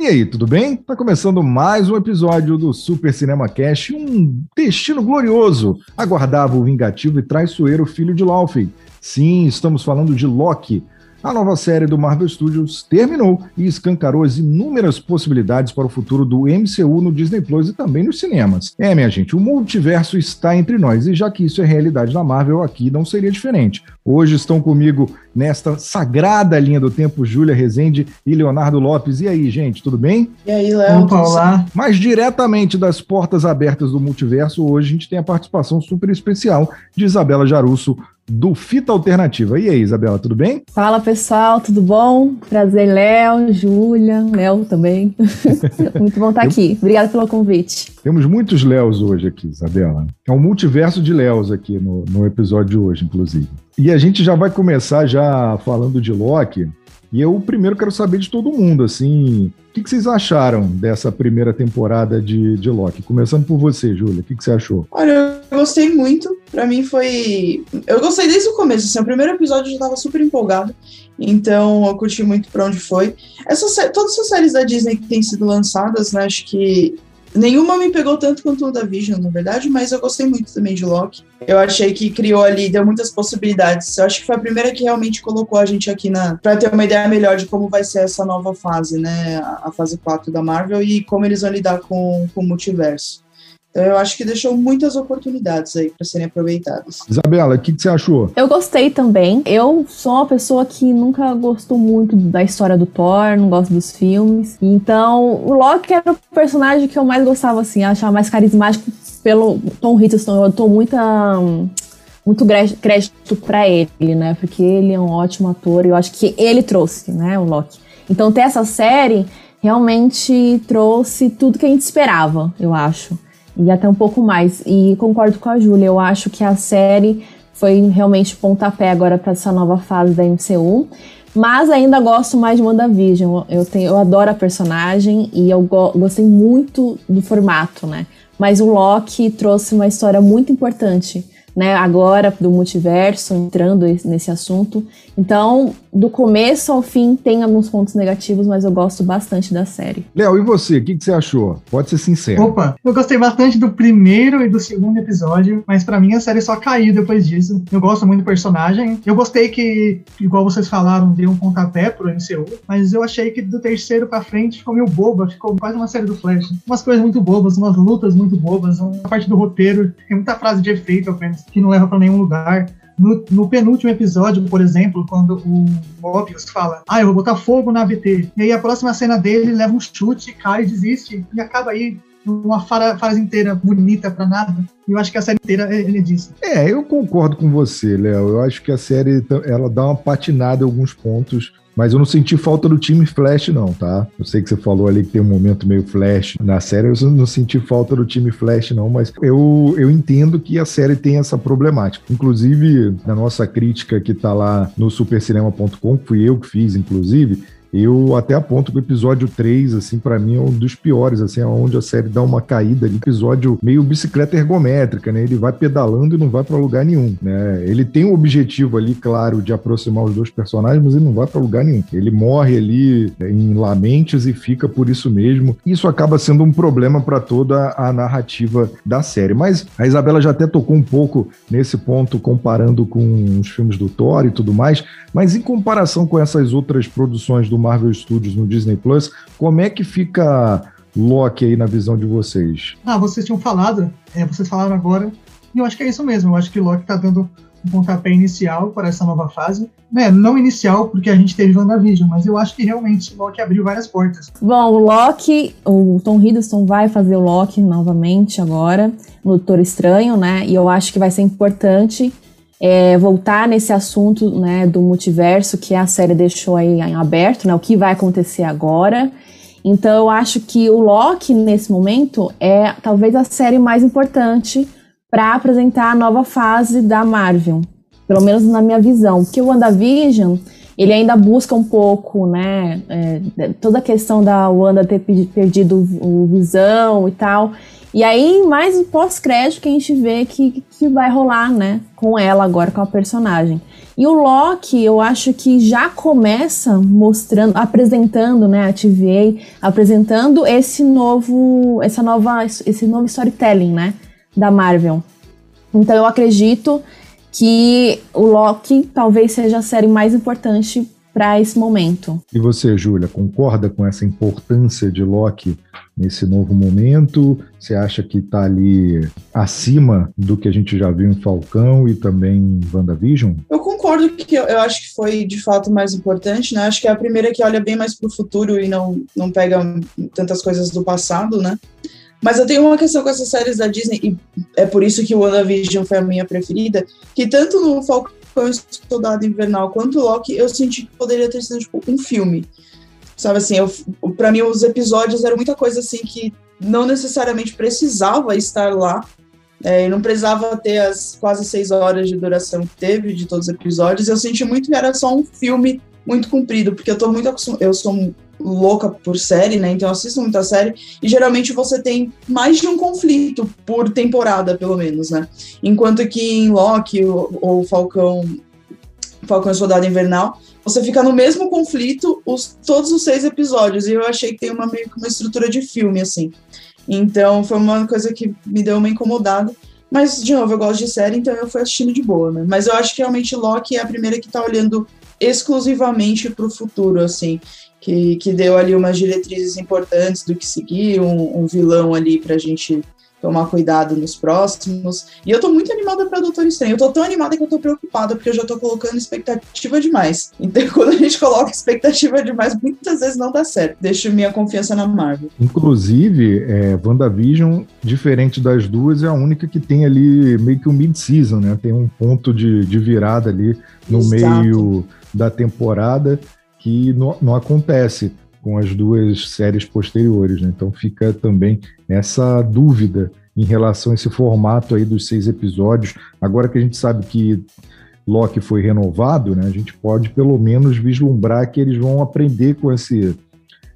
E aí, tudo bem? Tá começando mais um episódio do Super Cinema Cast, um destino glorioso aguardava o vingativo e traiçoeiro filho de Laufey. Sim, estamos falando de Loki, a nova série do Marvel Studios terminou e escancarou as inúmeras possibilidades para o futuro do MCU no Disney Plus e também nos cinemas. É, minha gente, o multiverso está entre nós e já que isso é realidade na Marvel, aqui não seria diferente. Hoje estão comigo nesta sagrada linha do tempo Júlia Rezende e Leonardo Lopes. E aí, gente, tudo bem? E aí, Léo? Opa, olá. Mas diretamente das portas abertas do multiverso, hoje a gente tem a participação super especial de Isabela Jarusso, do Fita Alternativa. E aí, Isabela, tudo bem? Fala pessoal, tudo bom? Prazer, Léo, Júlia, Léo também. Muito bom estar aqui. Obrigada pelo convite. Temos muitos Léos hoje aqui, Isabela. É um multiverso de Léos aqui no, no episódio de hoje, inclusive. E a gente já vai começar já falando de Loki. E eu primeiro quero saber de todo mundo, assim, o que, que, vocês acharam dessa primeira temporada de, de Loki? Começando por você, Júlia, o que, que, você achou? Olha, eu gostei muito. Para mim foi. Eu gostei desde o começo. Assim, o primeiro episódio eu já tava super empolgado. Então eu curti muito pra onde foi. Essa, todas as séries da Disney que têm sido lançadas, né? Acho que Nenhuma me pegou tanto quanto o da Vision, na verdade, mas eu gostei muito também de Loki. Eu achei que criou ali, deu muitas possibilidades. Eu acho que foi a primeira que realmente colocou a gente aqui na. pra ter uma ideia melhor de como vai ser essa nova fase, né? A fase 4 da Marvel e como eles vão lidar com, com o multiverso. Então eu acho que deixou muitas oportunidades aí para serem aproveitadas. Isabela, o que, que, você achou? Eu gostei também. Eu sou uma pessoa que nunca gostou muito da história do Thor, não gosto dos filmes. Então, o Loki era o personagem que eu mais gostava, assim, achava mais carismático pelo Tom Hiddleston. Eu dou muita. Muito crédito para ele, né? Porque ele é um ótimo ator e eu acho que ele trouxe, né, o Loki. Então, ter essa série realmente trouxe tudo que a gente esperava, eu acho e até um pouco mais. E concordo com a Júlia, eu acho que a série foi realmente pontapé agora para essa nova fase da MCU. Mas ainda gosto mais de WandaVision. Eu, tenho, eu adoro a personagem e eu go gostei muito do formato, né? Mas o Loki trouxe uma história muito importante né, agora do multiverso, entrando nesse assunto. Então, do começo ao fim tem alguns pontos negativos, mas eu gosto bastante da série. Léo, e você? O que, que, você achou? Pode ser sincero. Opa, eu gostei bastante do primeiro e do segundo episódio, mas para mim a série só caiu depois disso. Eu gosto muito do personagem. Eu gostei que, igual vocês falaram, deu um pontapé pro MCU, mas eu achei que do terceiro para frente ficou meio boba, ficou quase uma série do Flash. Umas coisas muito bobas, umas lutas muito bobas, uma parte do roteiro, tem muita frase de efeito que não leva para nenhum lugar. No, no, penúltimo episódio, por exemplo, quando o Mobius fala, ah, eu vou botar fogo na VT, e aí a próxima cena dele leva um chute, cai, desiste, e acaba aí uma fase inteira bonita para nada. E eu acho que a série inteira ele disso. É, eu concordo com você, Léo. Eu acho que a série ela dá uma patinada em alguns pontos. Mas eu não senti falta do time Flash, não, tá? Eu sei que você falou ali que tem um momento meio Flash na série, eu não senti falta do time Flash, não, mas eu, eu entendo que a série tem essa problemática. Inclusive, na nossa crítica que tá lá no supercinema.com, fui eu que fiz, inclusive, eu até aponto que o episódio 3, assim, para mim é um dos piores, assim, é onde a série dá uma caída ali, episódio meio bicicleta ergométrica, né? Ele vai pedalando e não vai para lugar nenhum, né? Ele tem o um objetivo ali, claro, de aproximar os dois personagens, mas ele não vai para lugar nenhum. Ele morre ali né, em lamentes e fica por isso mesmo. Isso acaba sendo um problema para toda a narrativa da série. Mas a Isabela já até tocou um pouco nesse ponto, comparando com os filmes do Thor e tudo mais, mas em comparação com essas outras produções do Marvel Studios no Disney Plus. Como é que fica Loki aí na visão de vocês? Ah, vocês tinham falado, é, vocês falaram agora, e eu acho que é isso mesmo. Eu acho que Loki tá dando um pontapé inicial para essa nova fase. Né, não inicial, porque a gente teve WandaVision, mas eu acho que realmente Loki abriu várias portas. Bom, o Loki, o Tom Hiddleston vai fazer o Loki novamente agora, no Doutor Estranho, né? E eu acho que vai ser importante é, voltar nesse assunto né, do multiverso que a série deixou aí em aberto, né, o que vai acontecer agora. Então eu acho que o Loki, nesse momento, é talvez a série mais importante para apresentar a nova fase da Marvel. Pelo menos na minha visão. Porque o WandaVision, ele ainda busca um pouco, né, é, toda a questão da Wanda ter perdido o Visão e tal. E aí, mais o pós-crédito que a gente vê que, que vai rolar, né, com ela agora, com a personagem. E o Loki, eu acho que já começa mostrando, apresentando, né, a TVA, apresentando esse novo, essa nova, esse novo storytelling, né, da Marvel. Então eu acredito que o Loki talvez seja a série mais importante para esse momento. E você, Júlia, concorda com essa importância de Loki nesse novo momento? Você acha que está ali acima do que a gente já viu em Falcão e também em WandaVision? Eu concordo que eu, acho que foi de fato mais importante, né? Acho que é a primeira que olha bem mais para o futuro e não, não pega tantas coisas do passado, né? Mas eu tenho uma questão com essas séries da Disney, e é por isso que o WandaVision foi a minha preferida, que tanto no Falcão Soldado Invernal quanto Loki, eu senti que poderia ter sido tipo, um filme. Sabe assim, eu, pra mim os episódios eram muita coisa assim que não necessariamente precisava estar lá. É, não precisava ter as quase seis horas de duração que teve de todos os episódios. Eu senti muito que era só um filme muito comprido, porque eu tô muito acostumada. Eu sou louca por série, né? Então eu assisto muita série e geralmente você tem mais de um conflito por temporada, pelo menos, né? Enquanto que em Loki ou, ou Falcão Falcão Soldado Invernal, você fica no mesmo conflito os, todos os seis episódios. E eu achei que tem uma meio que uma estrutura de filme, assim. Então foi uma coisa que me deu uma incomodada. Mas, de novo, eu gosto de série, então eu fui assistindo de boa, né? Mas eu acho que realmente Loki é a primeira que tá olhando exclusivamente para o futuro, assim que, que deu ali umas diretrizes importantes do que seguir, um, um vilão ali para a gente tomar cuidado nos próximos. E eu tô muito animada para Doutor Estranho. Eu tô tão animada que eu tô preocupada, porque eu já tô colocando expectativa demais. Então, quando a gente coloca expectativa demais, muitas vezes não dá certo. Deixo minha confiança na Marvel. Inclusive, é, WandaVision, diferente das duas, é a única que tem ali meio que um mid-season, né? Tem um ponto de, de virada ali no Exato. meio da temporada que não, não acontece com as duas séries posteriores. Né? Então fica também essa dúvida em relação a esse formato aí dos seis episódios. Agora que a gente sabe que Loki foi renovado, né, a gente pode pelo menos vislumbrar que eles vão aprender com esse,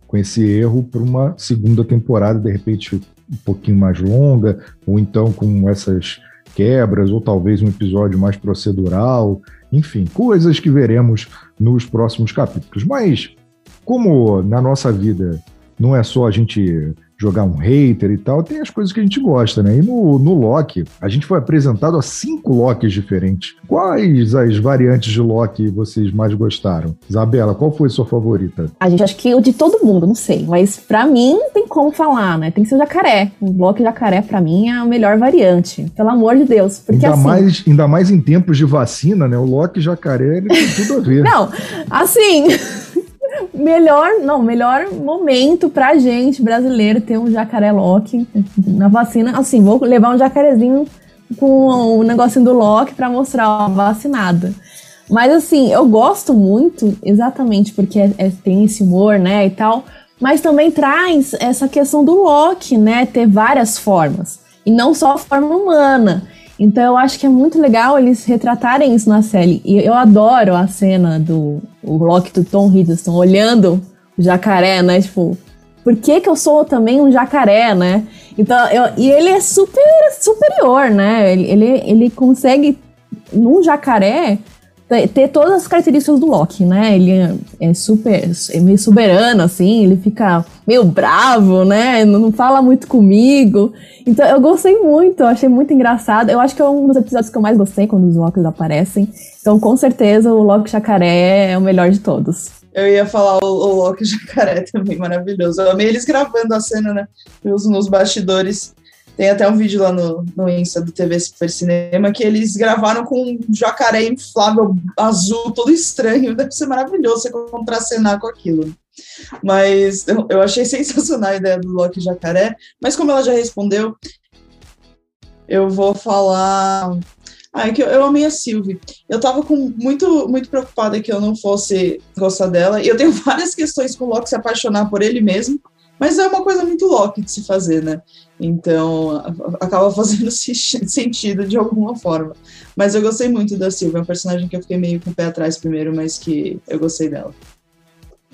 com esse erro para uma segunda temporada, de repente um pouquinho mais longa, ou então com essas quebras, ou talvez um episódio mais procedural. Enfim, coisas que veremos nos próximos capítulos. Mas, como na nossa vida não é só a gente jogar um hater e tal, tem as coisas que a gente gosta, né? E no, no Loki, a gente foi apresentado a cinco Locks diferentes. Quais as variantes de Loki vocês mais gostaram? Isabela, qual foi a sua favorita? A gente acha que o de todo mundo, não sei, mas para mim não tem como falar, né? Tem que ser o jacaré. O Loki jacaré para mim é a melhor variante, pelo amor de Deus, porque ainda assim, mais ainda mais em tempos de vacina, né? O Loki jacaré ele tem tudo a ver. não, assim, melhor, não, melhor momento pra gente brasileiro ter um jacaré Loki na vacina. Assim, vou levar um jacarezinho com o negocinho do Loki pra mostrar, ó, vacinada. Mas assim, eu gosto muito, exatamente porque é, é, tem esse humor, né, e tal, mas também traz essa questão do Loki, né, ter várias formas, e não só a forma humana. Então eu acho que é muito legal eles retratarem isso na série. E eu adoro a cena do o Loki do Tom Hiddleston olhando o jacaré, né? Tipo, por que, que eu sou também um jacaré, né? Então, eu, e ele é super superior, né? Ele, ele, ele consegue, num jacaré, ter todas as características do Loki, né? Ele é, é super, é meio soberano, assim, ele fica meio bravo, né? Não fala muito comigo. Então eu gostei muito, eu achei muito engraçado. Eu acho que é um dos episódios que eu mais gostei quando os Locks aparecem. Então, com certeza, o Loki Jacaré é o melhor de todos. Eu ia falar o, o Loki Jacaré também, maravilhoso. Eu amei eles gravando a cena, né? Nos, nos bastidores. Tem até um vídeo lá no, no Insta do TV Super Cinema que eles gravaram com um jacaré inflável azul, todo estranho. Deve ser maravilhoso você contracenar com aquilo. Mas eu, eu achei sensacional a ideia do Loki Jacaré. Mas como ela já respondeu, eu vou falar. Ah, é que eu, eu amei a Sylvie. Eu tava com muito, muito preocupada que eu não fosse gostar dela. E eu tenho várias questões com o Loki se apaixonar por ele mesmo Mas é uma coisa muito Loki de se fazer, né? Então, acaba fazendo sentido de alguma forma. Mas eu gostei muito da Silvia, é um personagem que eu fiquei meio com o pé atrás primeiro, mas que eu gostei dela.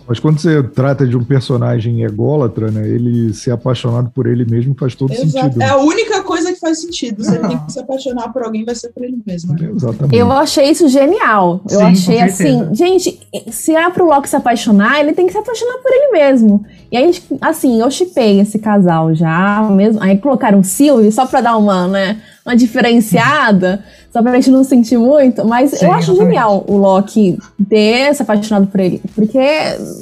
Mas quando você trata de um personagem ególatra, né, ele ser apaixonado por ele mesmo faz todo Exato. sentido. Né? É a única coisa que faz sentido. Você tem que se apaixonar por alguém, vai ser por ele mesmo. Né? Exatamente. Eu achei isso genial. Eu Sim, achei assim, gente, se é pro Loki se apaixonar, ele tem que se apaixonar por ele mesmo. E aí, assim, eu chipei esse casal já, mesmo. Aí colocaram o Silvio só pra dar uma, né, uma diferenciada só pra gente não sentir muito, mas Sim, eu acho exatamente. genial o Loki ter se apaixonado por ele, porque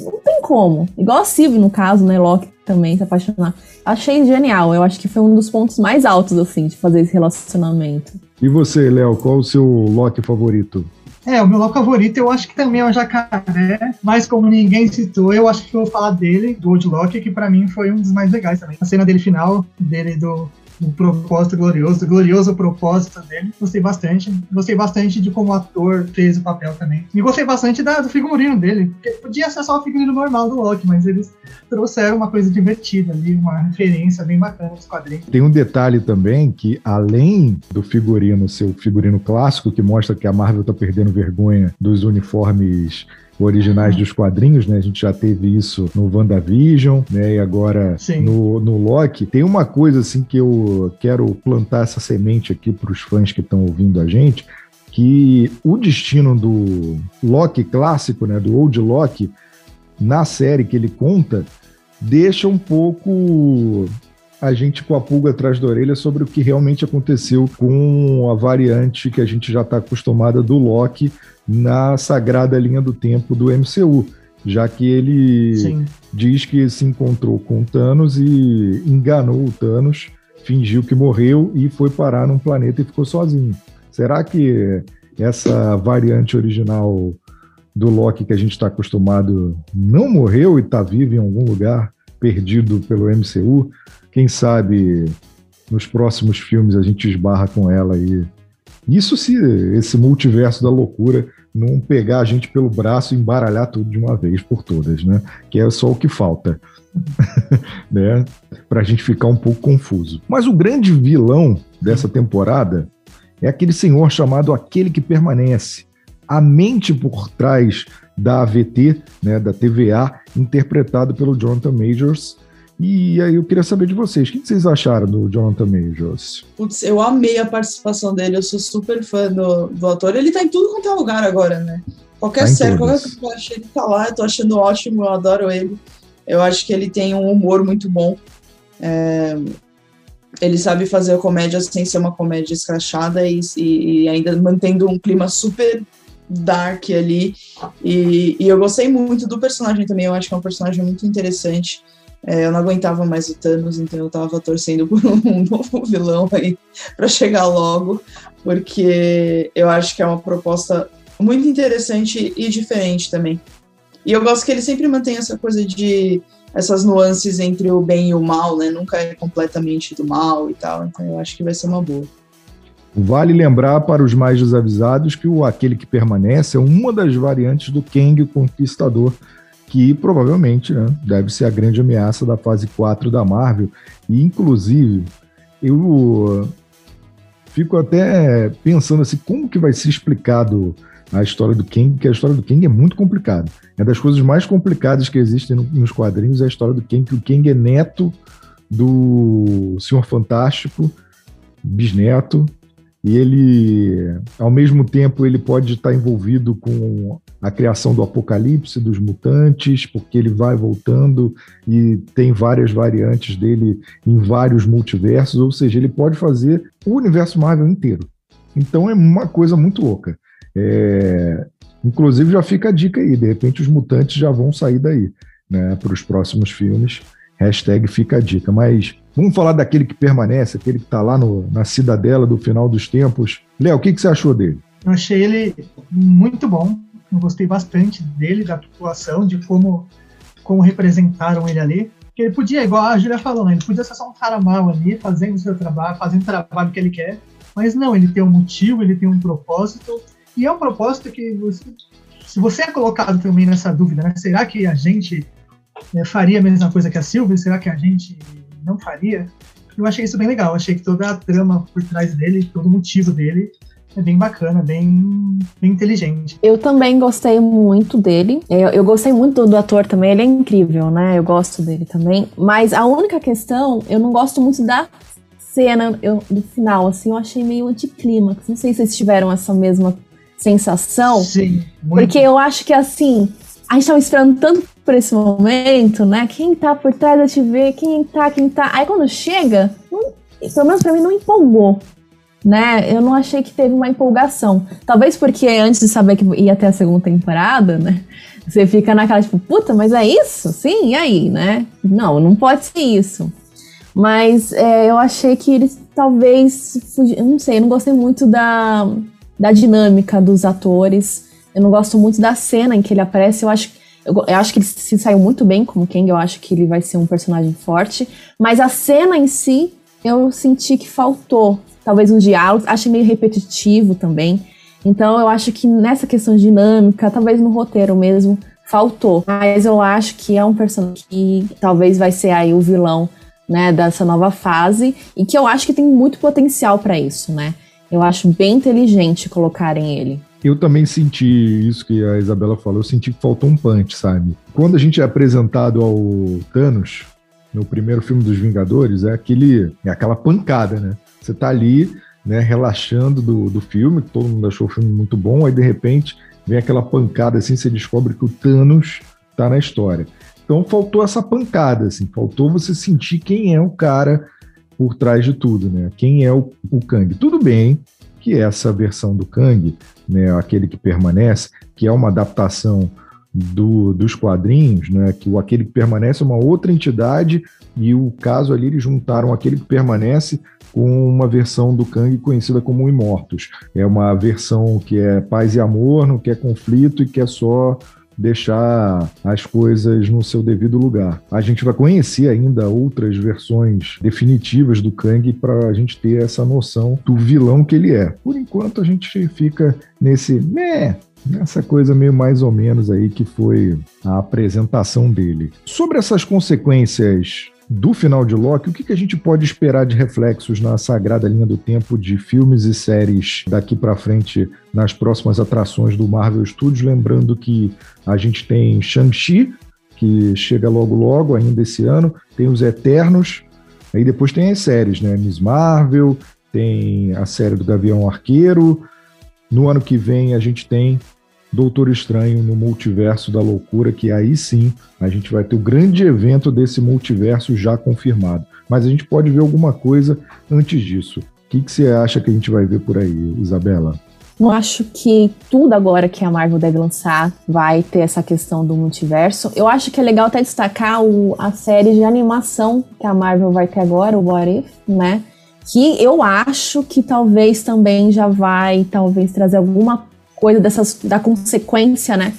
não tem como. Igual a Sylvie, no caso, né, Loki também se apaixonar. Achei genial, eu acho que foi um dos pontos mais altos, assim, de fazer esse relacionamento. E você, Léo, qual o seu Loki favorito? É, o meu Loki favorito eu acho que também é o Jacaré, mas como ninguém citou, eu acho que eu vou falar dele, do Old Loki, que para mim foi um dos mais legais também. A cena dele final, dele do um propósito glorioso, glorioso propósito dele. Gostei bastante. Gostei bastante de como o ator fez o papel também. E gostei bastante da, do figurino dele. Porque podia ser só o figurino normal do Loki, mas eles trouxeram uma coisa divertida ali, uma referência bem bacana dos quadrinhos. Tem um detalhe também que, além do figurino ser o figurino clássico, que mostra que a Marvel tá perdendo vergonha dos uniformes originais dos quadrinhos, né? A gente já teve isso no WandaVision, né? E agora no, no Loki. Tem uma coisa assim que eu quero plantar essa semente aqui para os fãs que estão ouvindo a gente, que o destino do Loki clássico, né? Do Old Loki, na série que ele conta, deixa um pouco a gente com a pulga atrás da orelha sobre o que realmente aconteceu com a variante que a gente já está acostumada do Loki na sagrada linha do tempo do MCU, já que ele Sim. diz que se encontrou com Thanos e enganou o Thanos, fingiu que morreu e foi parar num planeta e ficou sozinho. Será que essa variante original do Loki que a gente está acostumado não morreu e está vivo em algum lugar perdido pelo MCU? Quem sabe nos próximos filmes a gente esbarra com ela aí. Isso se esse multiverso da loucura não pegar a gente pelo braço e embaralhar tudo de uma vez por todas, né? Que é só o que falta, né? Para a gente ficar um pouco confuso. Mas o grande vilão dessa temporada é aquele senhor chamado Aquele que Permanece, a mente por trás da AVT, né, da TVA, interpretado pelo Jonathan Majors, e aí eu queria saber de vocês, o que vocês acharam do Jonathan Majors? Putz, eu amei a participação dele, eu sou super fã do, do ator. Ele tá em tudo quanto é lugar agora, né? Qualquer tá série, qualquer coisa que eu achei, ele tá lá, eu tô achando ótimo, eu adoro ele. Eu acho que ele tem um humor muito bom. É, ele sabe fazer comédia sem ser uma comédia escrachada e, e, e ainda mantendo um clima super dark ali. E, e, eu gostei muito do personagem também, eu acho que é um personagem muito interessante. É, eu não aguentava mais o Thanos, então eu tava torcendo por um novo vilão aí para chegar logo, porque eu acho que é uma proposta muito interessante e diferente também. E eu gosto que ele sempre mantém essa coisa de essas nuances entre o bem e o mal, né? Nunca é completamente do mal e tal. Então eu acho que vai ser uma boa. Vale lembrar para os mais desavisados que o aquele que permanece é uma das variantes do Kang Conquistador que provavelmente né, deve ser a grande ameaça da fase 4 da Marvel. E, inclusive, eu fico até pensando assim, como que vai ser explicado a história do Kang, que a história do Kang é muito complicada. É das coisas mais complicadas que existem no, nos quadrinhos é a história do Kang, que o Kang é neto do Senhor Fantástico, bisneto, e ele, ao mesmo tempo, ele pode estar envolvido com a criação do apocalipse dos mutantes, porque ele vai voltando e tem várias variantes dele em vários multiversos, ou seja, ele pode fazer o universo Marvel inteiro. Então é uma coisa muito louca. É... Inclusive já fica a dica aí, de repente os mutantes já vão sair daí, né, para os próximos filmes. Hashtag fica a dica. Mas vamos falar daquele que permanece, aquele que está lá no, na cidadela do final dos tempos. Léo, o que, que você achou dele? Eu achei ele muito bom. Eu gostei bastante dele, da atuação, de como, como representaram ele ali. Ele podia, igual a Julia falou, né? ele podia ser só um cara mal ali, fazendo o seu trabalho, fazendo o trabalho que ele quer. Mas não, ele tem um motivo, ele tem um propósito. E é um propósito que, você, se você é colocado também nessa dúvida, né? Será que a gente é, faria a mesma coisa que a Sylvie? Será que a gente não faria? Eu achei isso bem legal. Achei que toda a trama por trás dele, todo o motivo dele é bem bacana, bem, bem inteligente. Eu também gostei muito dele. Eu, eu gostei muito do, do, ator também, ele é incrível, né? Eu gosto dele também. Mas a única questão, eu não gosto muito da cena eu, do final, assim, eu achei meio anticlímax. Não sei se vocês tiveram essa mesma sensação. Sim. Muito. Porque eu acho que assim, a gente tava esperando tanto por esse momento, né? Quem tá por trás da TV, quem tá, quem tá. Aí quando chega, não, pelo menos pra mim não empolgou. Né? Eu não achei que teve uma empolgação. Talvez porque antes de saber que ia ter a segunda temporada, né? Você fica naquela, tipo, puta, mas é isso? Sim, e aí, né? Não, não pode ser isso. Mas é, eu achei que eles talvez. Eu não sei, eu não gostei muito da, da dinâmica dos atores. Eu não gosto muito da cena em que ele aparece. Eu acho, eu, eu acho que ele se saiu muito bem como Kang. Eu acho que ele vai ser um personagem forte. Mas a cena em si, eu senti que faltou. Talvez um diálogo. Achei meio repetitivo também. Então eu acho que nessa questão dinâmica, talvez no roteiro mesmo, faltou. Mas eu acho que é um personagem que talvez vai ser aí o vilão né, dessa nova fase e que eu acho que tem muito potencial para isso, né? Eu acho bem inteligente colocarem ele. Eu também senti isso que a Isabela falou, eu senti que faltou um punch, sabe? Quando a gente é apresentado ao Thanos, no primeiro filme dos Vingadores, é aquele é aquela pancada, né? Você tá ali, né, relaxando do, do filme, todo mundo achou o filme muito bom, aí de repente vem aquela pancada assim, você descobre que o Thanos tá na história. Então faltou essa pancada, assim, faltou você sentir quem é o cara por trás de tudo, né? Quem é o, o Kang. Tudo bem que essa versão do Kang, né, aquele que permanece, que é uma adaptação do, dos quadrinhos, né, que o aquele que permanece é uma outra entidade e o caso ali eles juntaram aquele que permanece com uma versão do Kang conhecida como Imortos. É uma versão que é paz e amor, não quer conflito e quer só deixar as coisas no seu devido lugar. A gente vai conhecer ainda outras versões definitivas do Kang para a gente ter essa noção do vilão que ele é. Por enquanto a gente fica nesse meh, nessa coisa meio mais ou menos aí que foi a apresentação dele. Sobre essas consequências do final de Loki, o que, que a gente pode esperar de reflexos na sagrada linha do tempo de filmes e séries daqui para frente nas próximas atrações do Marvel Studios? Lembrando que a gente tem Shang-Chi, que chega logo logo, ainda esse ano, tem os Eternos, aí depois tem as séries, né? Miss Marvel, tem a série do Gavião Arqueiro. No ano que vem a gente tem Doutor Estranho no Multiverso da Loucura, que aí sim a gente vai ter o grande evento desse multiverso já confirmado. Mas a gente pode ver alguma coisa antes disso. O que, que você acha que a gente vai ver por aí, Isabela? Eu acho que tudo agora que a Marvel deve lançar vai ter essa questão do multiverso. Eu acho que é legal até destacar o, a série de animação que a Marvel vai ter agora, o What If, né? Que eu acho que talvez também já vai talvez trazer alguma coisa dessas, da consequência, né,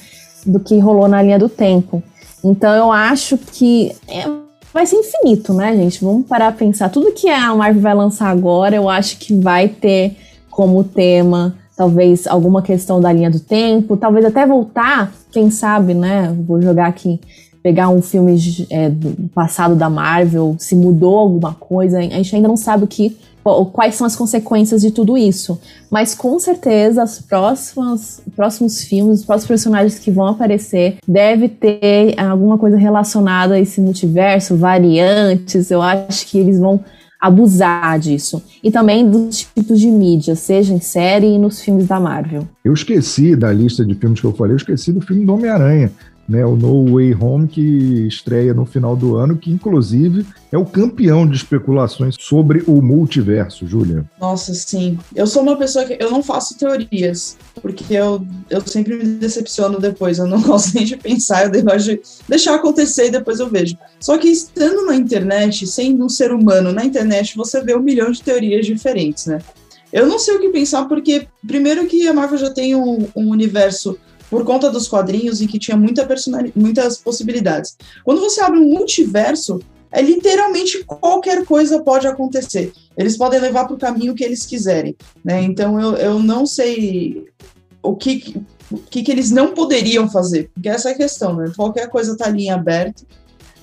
do que rolou na linha do tempo. Então eu acho que é, vai ser infinito, né, gente? Vamos parar a pensar. Tudo que a Marvel vai lançar agora, eu acho que vai ter como tema talvez alguma questão da linha do tempo, talvez até voltar, quem sabe, né? Vou jogar aqui, pegar um filme é, do passado da Marvel, se mudou alguma coisa, a gente ainda não sabe o que quais são as consequências de tudo isso. Mas com certeza os próximos, próximos filmes, os próximos personagens que vão aparecer deve ter alguma coisa relacionada a esse multiverso, variantes. Eu acho que eles vão abusar disso. E também dos tipos de mídia, seja em série e nos filmes da Marvel. Eu esqueci da lista de filmes que eu falei, eu esqueci do filme do Homem-Aranha né, o No Way Home, que estreia no final do ano, que inclusive é o campeão de especulações sobre o multiverso, Júlia. Nossa, sim. Eu sou uma pessoa que eu não faço teorias, porque eu, eu sempre me decepciono depois, eu não gosto nem de pensar, eu gosto de deixar acontecer e depois eu vejo. Só que estando na internet, sendo um ser humano na internet, você vê um milhão de teorias diferentes, né? Eu não sei o que pensar, porque primeiro que a Marvel já tem um, um universo por conta dos quadrinhos e que tinha muita muitas possibilidades. Quando você abre um multiverso, é literalmente qualquer coisa pode acontecer. Eles podem levar para o caminho que eles quiserem. Né? Então eu, eu não sei o que, que, que eles não poderiam fazer, porque essa é a questão, né? Qualquer coisa está ali em aberto.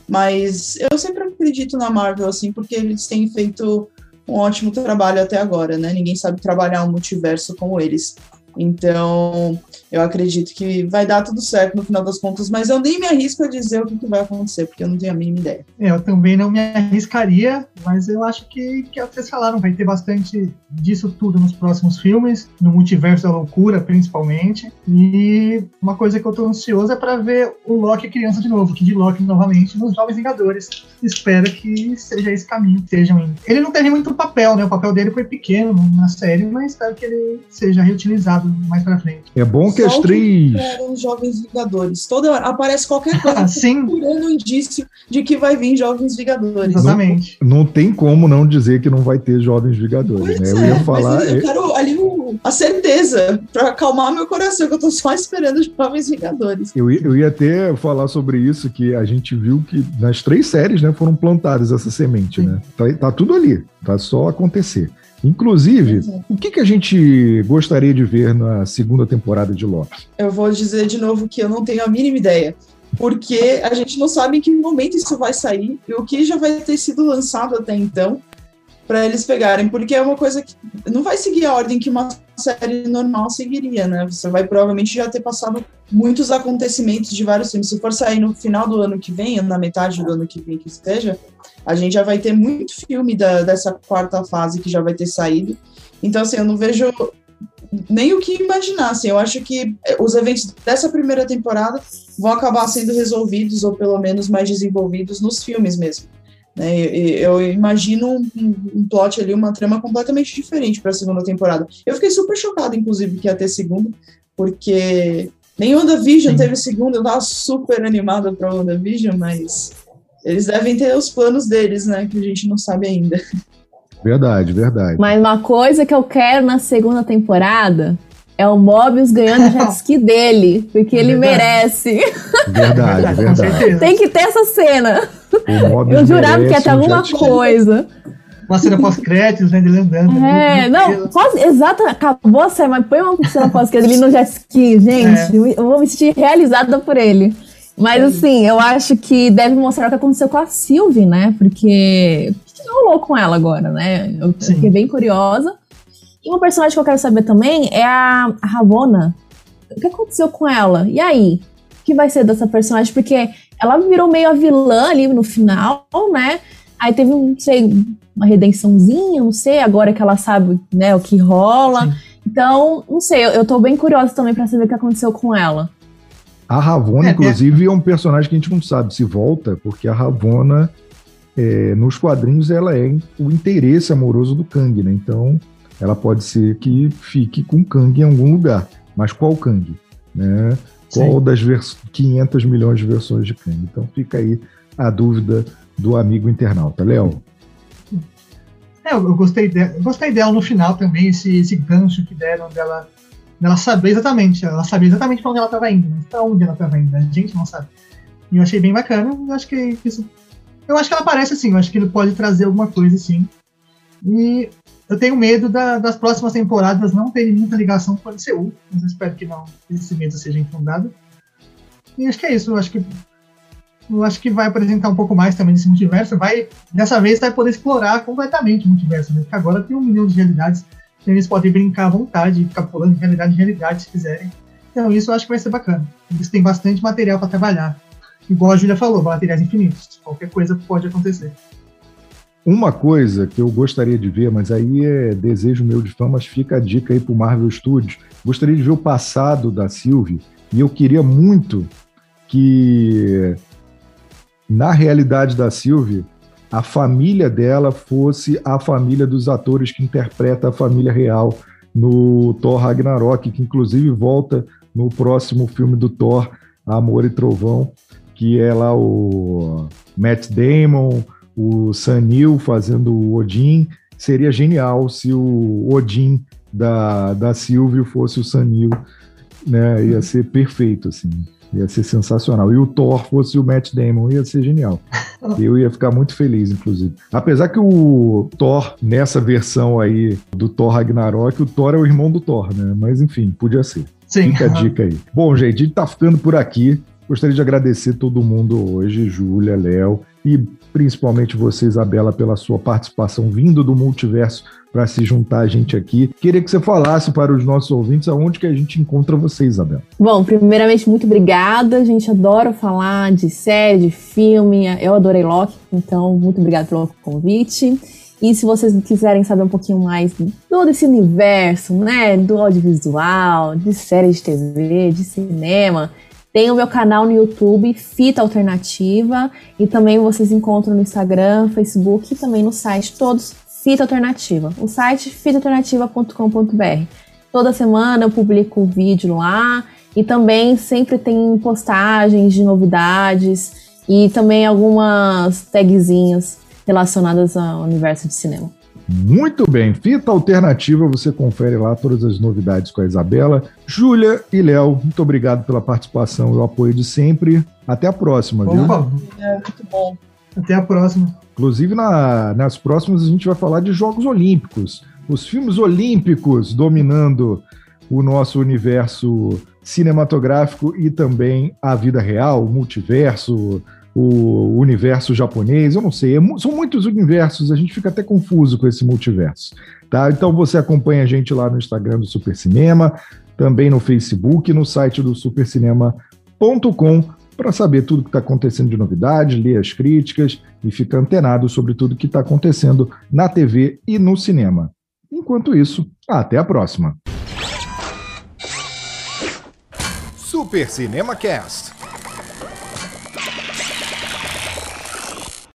Mas eu sempre acredito na Marvel, assim, porque eles têm feito um ótimo trabalho até agora, né? Ninguém sabe trabalhar um multiverso como eles. Então, eu acredito que vai dar tudo certo no final das contas, mas eu nem me arrisco a dizer o que, que vai acontecer, porque eu não tenho a mínima ideia. É, eu também não me arriscaria, mas eu acho que, que é o que vocês falaram, vai ter bastante disso tudo nos próximos filmes, no Multiverso da Loucura, principalmente. E uma coisa que eu tô ansioso é para ver o Loki criança de novo, que de Loki novamente nos Jovens Vingadores. Espero que seja esse caminho sejam. Ele não teve muito papel, né? O papel dele foi pequeno na série, mas espero que ele seja reutilizado mais pra frente. É bom que as três. Eram Jovens Vingadores. Toda hora aparece qualquer coisa Sim. procurando um indício de que vai vir Jovens Vingadores. Exatamente. Não tem como não dizer que não vai ter Jovens Vingadores, Pois né? Eu é, ia falar. mas eu é- quero ali a certeza pra acalmar meu coração, que eu tô só esperando os Jovens Vingadores. Eu, ia- eu ia até falar sobre isso, que a gente viu que nas três séries né, foram plantadas essa semente, Sim. né? Tá, tá tudo ali, tá só acontecer. Inclusive, o que, que a gente gostaria de ver na segunda temporada de Loki? Eu vou dizer de novo que eu não tenho a mínima ideia. Porque a gente não sabe em que momento isso vai sair e o que já vai ter sido lançado até então para eles pegarem. Porque é uma coisa que não vai seguir a ordem que uma série normal seguiria, né? Você vai provavelmente já ter passado muitos acontecimentos de vários filmes. Se for sair no final do ano que vem, ou na metade do ano que vem que esteja, a gente já vai ter muito filme da- dessa quarta fase que já vai ter saído. Então, assim, eu não vejo nem o que imaginar. Assim, eu acho que eh, os eventos dessa primeira temporada vão acabar sendo resolvidos, ou pelo menos mais desenvolvidos, nos filmes mesmo. Né? Eu, eu imagino um, um plot ali, uma trama completamente diferente para a segunda temporada. Eu fiquei super chocada, inclusive, que ia ter segunda, porque nem WandaVision Sim. teve segunda, eu tava super animada para WandaVision, mas eles devem ter os planos deles, né? Que a gente não sabe ainda. Verdade, verdade. Mas uma coisa que eu quero na segunda temporada é o Mobius ganhando o jet ski dele, porque ele Verdade. merece. Verdade, Com verdade. certeza. Tem que ter essa cena. O Mobius Eu jurava que ia ter um alguma coisa. Uma cena pós-créditos, né? Dele andando. É, não, quase, exato, acabou a série, mas põe uma cena pós que ele no jet ski, gente. Eu vou me sentir realizada por ele. Mas assim, eu acho que deve mostrar o que aconteceu com a Sylvie, né? Porque o que rolou com ela agora, né? Eu Sim. fiquei bem curiosa. E uma personagem que eu quero saber também é a a Ravonna. O que aconteceu com ela? E aí? O que vai ser dessa personagem? Porque ela virou meio a vilã ali no final, né? Aí teve, um, não sei, uma redençãozinha, não sei, agora que ela sabe, né, o que rola. Sim. Então, não sei, eu, eu tô bem curiosa também pra saber o que aconteceu com ela. A Ravonna, É, inclusive, é um personagem que a gente não sabe se volta, porque a Ravonna, é, nos quadrinhos, ela é o interesse amoroso do Kang, né? Então, ela pode ser que fique com Kang em algum lugar. Mas qual Kang? Né? Qual Sim. das vers- 500 milhões de versões de Kang? Então, fica aí a dúvida do amigo internauta. Léo, É, eu gostei, de, eu gostei dela no final também, esse, esse gancho que deram dela, dela saber exatamente, ela sabia exatamente pra onde ela estava indo, mas pra onde ela estava indo, a gente não sabe. E eu achei bem bacana, eu acho que isso. Eu acho que ela parece assim, eu acho que ele pode trazer alguma coisa assim. E eu tenho medo da- das próximas temporadas não terem muita ligação com o MCU, mas eu espero que não, esse medo seja infundado. E acho que é isso, eu acho que eu acho que vai apresentar um pouco mais também desse multiverso. Vai, dessa vez, vai poder explorar completamente o multiverso, né? Porque agora tem um milhão de realidades. e Eles podem brincar à vontade, ficar pulando de realidade em realidade se quiserem. Então, isso eu acho que vai ser bacana. Eles têm bastante material para trabalhar. Igual a Júlia falou, materiais infinitos. Qualquer coisa pode acontecer. Uma coisa que eu gostaria de ver, mas aí é desejo meu de fã, mas fica a dica aí pro Marvel Studios. Gostaria de ver o passado da Sylvie e eu queria muito que na realidade da Sylvie a família dela fosse a família dos atores que interpreta a família real no Thor Ragnarok, que inclusive volta no próximo filme do Thor, Amor e Trovão, que é lá o Matt Damon, o Sanil fazendo o Odin. Seria genial se o Odin da, da Sylvie fosse o Sanil, né? Ia ser perfeito, assim. Ia ser sensacional. E o Thor fosse o Matt Damon, ia ser genial. Eu ia ficar muito feliz, inclusive. Apesar que o Thor, nessa versão aí do Thor Ragnarok, o Thor é o irmão do Thor, né? Mas enfim, podia ser. Sim. Fica a dica aí. Bom, gente, a gente tá ficando por aqui. Gostaria de agradecer todo mundo hoje, Júlia, Léo e principalmente você, Isabela, pela sua participação vindo do multiverso para se juntar a gente aqui. Queria que você falasse para os nossos ouvintes aonde que a gente encontra você, Isabela. Bom, primeiramente, muito obrigada. A gente adora falar de série, de filme. Eu adorei Loki, então muito obrigada pelo convite. E se vocês quiserem saber um pouquinho mais de todo esse universo, né, do audiovisual, de séries de TV, de cinema, tem o meu canal no YouTube, Fita Alternativa, e também vocês encontram no Instagram, Facebook e também no site, todos Fita Alternativa. O site fitaalternativa.com.br. Toda semana eu publico um vídeo lá e também sempre tem postagens de novidades e também algumas tagzinhas relacionadas ao universo de cinema. Muito bem, Fita Alternativa, você confere lá todas as novidades com a Isabela. Júlia e Léo, muito obrigado pela participação e o apoio de sempre. Até a próxima, viu? É, muito bom. Até a próxima. Inclusive, na, nas próximas, a gente vai falar de Jogos Olímpicos. Os filmes olímpicos dominando o nosso universo cinematográfico e também a vida real, o multiverso, o universo japonês, eu não sei, é, são muitos universos, a gente fica até confuso com esse multiverso, tá? Então você acompanha a gente lá no Instagram do Super Cinema, também no Facebook, no site do supercinema.com para saber tudo que está acontecendo de novidade, ler as críticas e ficar antenado sobre tudo que está acontecendo na TV e no cinema. Enquanto isso, até a próxima. Super Cinema Cast